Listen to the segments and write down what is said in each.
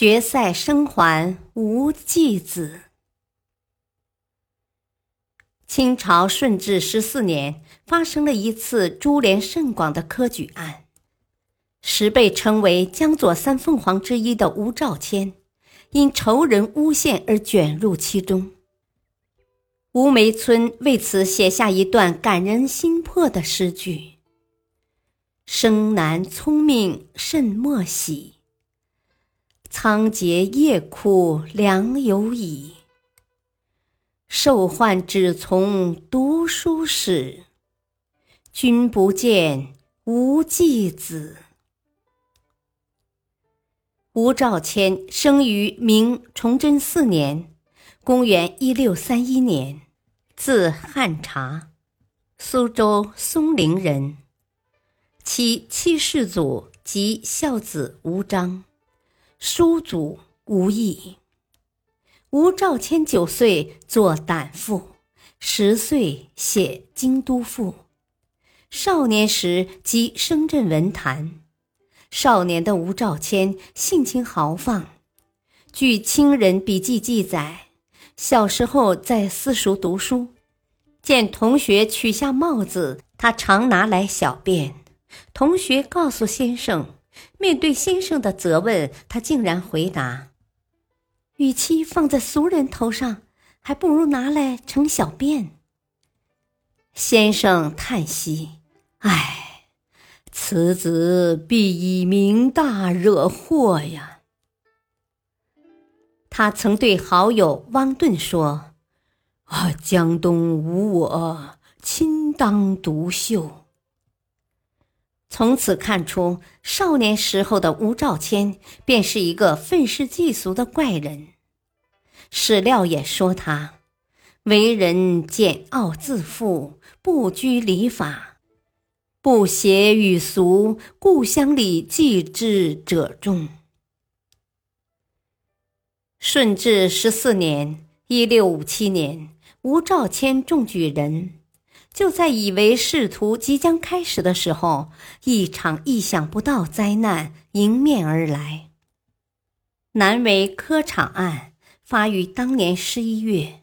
决赛生还无继子。清朝顺治十四年，发生了一次株连甚广的科举案，时被称为江左三凤凰之一的吴兆谦，因仇人诬陷而卷入其中。吴梅村为此写下一段感人心魄的诗句：“生男聪明甚莫喜。”仓颉夜哭良有矣，受患只从读书始。君不见，无继子。吴兆谦生于明崇祯四年（公元一六三一年），字汉察，苏州松陵人。其七世祖即孝子吴章。叔祖吴意，吴兆谦九岁作胆赋，十岁写京都赋。少年时即声震文坛。少年的吴兆谦性情豪放。据清人笔记记载，小时候在私塾读书，见同学取下帽子，他常拿来小便。同学告诉先生。面对先生的责问，他竟然回答：“与其放在俗人头上，还不如拿来盛小便。”先生叹息：“唉，此子必以名大惹祸呀。”他曾对好友汪顿说：“啊，江东无我，亲当独秀。”从此看出，少年时候的吴兆谦便是一个愤世嫉俗的怪人。史料也说他为人简傲自负，不拘礼法，不谐与俗，故乡里祭之者众。顺治十四年（一六五七年），吴兆谦中举人。就在以为仕途即将开始的时候，一场意想不到灾难迎面而来。南为科场案发于当年十一月，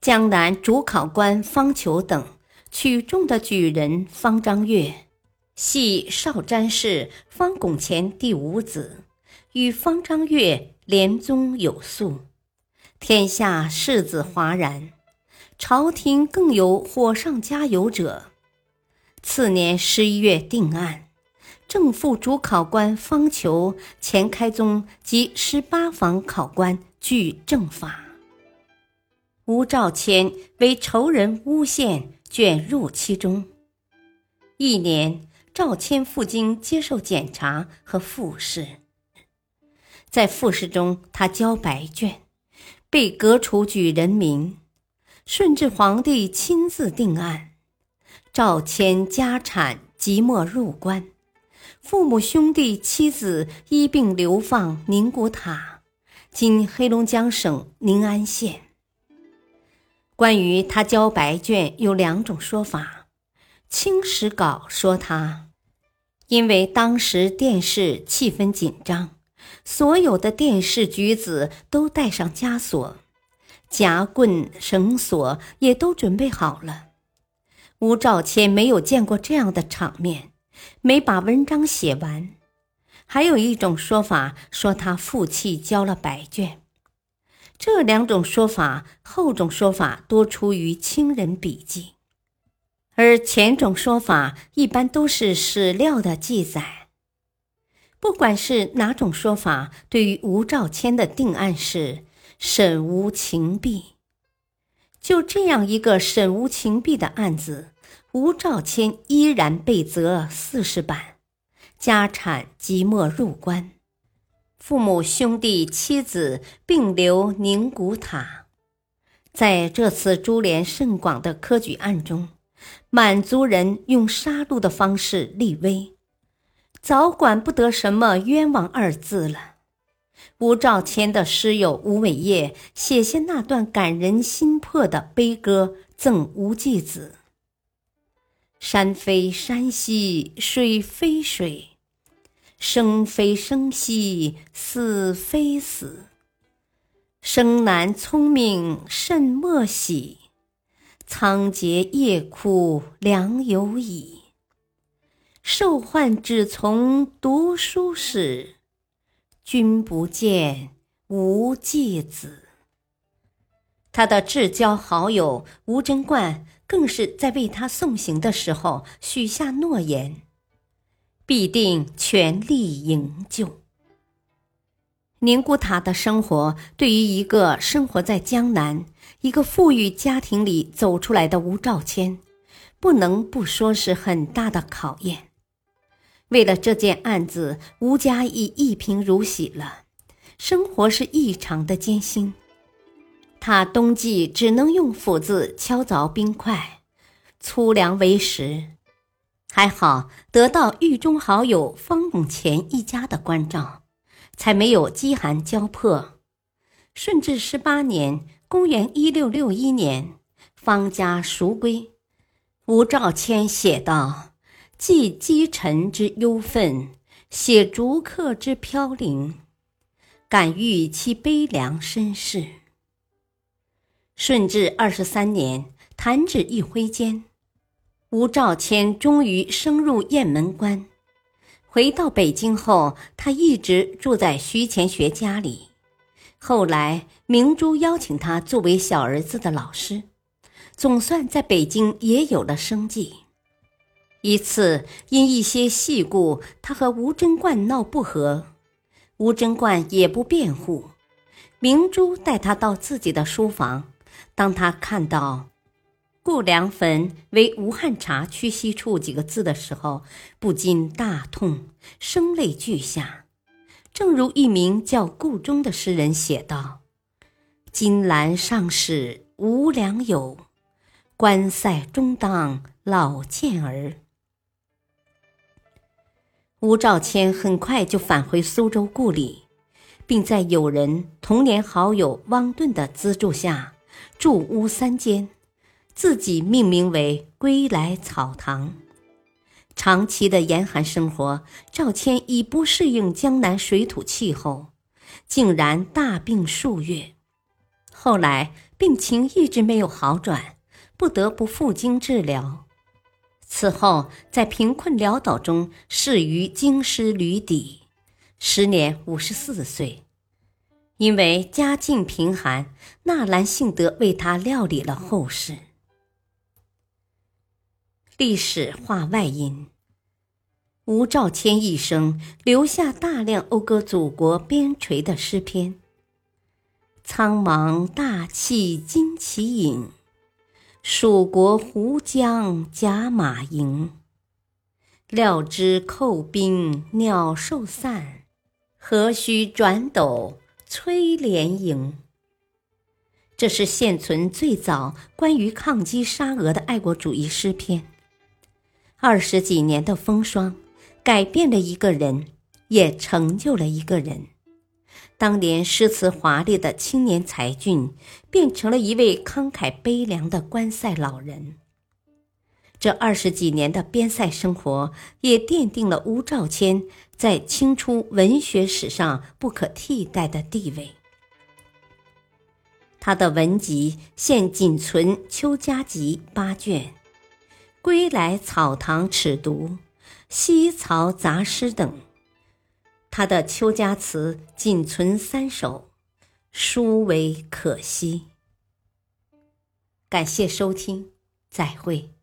江南主考官方求等取中的举人方章岳，系少詹事方拱乾第五子，与方章岳连宗有素，天下士子哗然。朝廷更有火上加油者。次年十一月定案，正副主考官方求、钱开宗及十八房考官具正法。吴兆谦为仇人诬陷，卷入其中。一年，赵谦赴京接受检查和复试，在复试中，他交白卷，被革除举人名。顺治皇帝亲自定案，赵谦家产即没入关，父母兄弟妻子一并流放宁古塔，今黑龙江省宁安县。关于他交白卷有两种说法，《清史稿》说他因为当时殿试气氛紧张，所有的殿试举子都带上枷锁。夹棍、绳索也都准备好了。吴兆谦没有见过这样的场面，没把文章写完。还有一种说法说他负气交了白卷。这两种说法，后种说法多出于清人笔记，而前种说法一般都是史料的记载。不管是哪种说法，对于吴兆谦的定案是。沈无情弊，就这样一个沈无情弊的案子，吴兆谦依然被责四十板，家产即没入关。父母兄弟妻子并留宁古塔。在这次株连甚广的科举案中，满族人用杀戮的方式立威，早管不得什么冤枉二字了。吴兆谦的师友吴伟业写下那段感人心魄的悲歌，赠吴继子：“山非山兮水非水，生非生兮死非死。生男聪明甚莫喜，仓颉夜哭良有矣。受患只从读书始。”君不见，无继子。他的至交好友吴贞观更是在为他送行的时候许下诺言，必定全力营救。宁古塔的生活对于一个生活在江南、一个富裕家庭里走出来的吴兆谦，不能不说是很大的考验。为了这件案子，吴家已一贫如洗了，生活是异常的艰辛。他冬季只能用斧子敲凿冰块，粗粮为食。还好得到狱中好友方拱乾一家的关照，才没有饥寒交迫。顺治十八年（公元一六六一年），方家赎归，吴兆谦写道。寄积尘之忧愤，写逐客之飘零，感遇其悲凉身世。顺治二十三年，弹指一挥间，吴兆谦终于升入雁门关。回到北京后，他一直住在徐乾学家里。后来，明珠邀请他作为小儿子的老师，总算在北京也有了生计。一次，因一些细故，他和吴贞观闹不和，吴贞观也不辩护。明珠带他到自己的书房，当他看到“顾良坟为吴汉察屈膝处”几个字的时候，不禁大痛，声泪俱下。正如一名叫顾中的诗人写道：“金兰上使无良友，关塞中当老健儿。”吴兆谦很快就返回苏州故里，并在友人、童年好友汪顿的资助下，住屋三间，自己命名为“归来草堂”。长期的严寒生活，赵谦已不适应江南水土气候，竟然大病数月。后来病情一直没有好转，不得不赴京治疗。此后，在贫困潦倒中逝于京师旅邸，时年五十四岁。因为家境贫寒，纳兰性德为他料理了后事。历史话外音：吴兆谦一生留下大量讴歌祖国边陲的诗篇。苍茫大气惊旗影。蜀国胡将甲马迎，料知寇兵鸟兽散，何须转斗催连营。这是现存最早关于抗击沙俄的爱国主义诗篇。二十几年的风霜，改变了一个人，也成就了一个人。当年诗词华丽的青年才俊，变成了一位慷慨悲凉的关塞老人。这二十几年的边塞生活，也奠定了吴兆谦在清初文学史上不可替代的地位。他的文集现仅存《秋家集》八卷，《归来草堂尺牍》《西曹杂诗》等。他的《秋家词》仅存三首，殊为可惜。感谢收听，再会。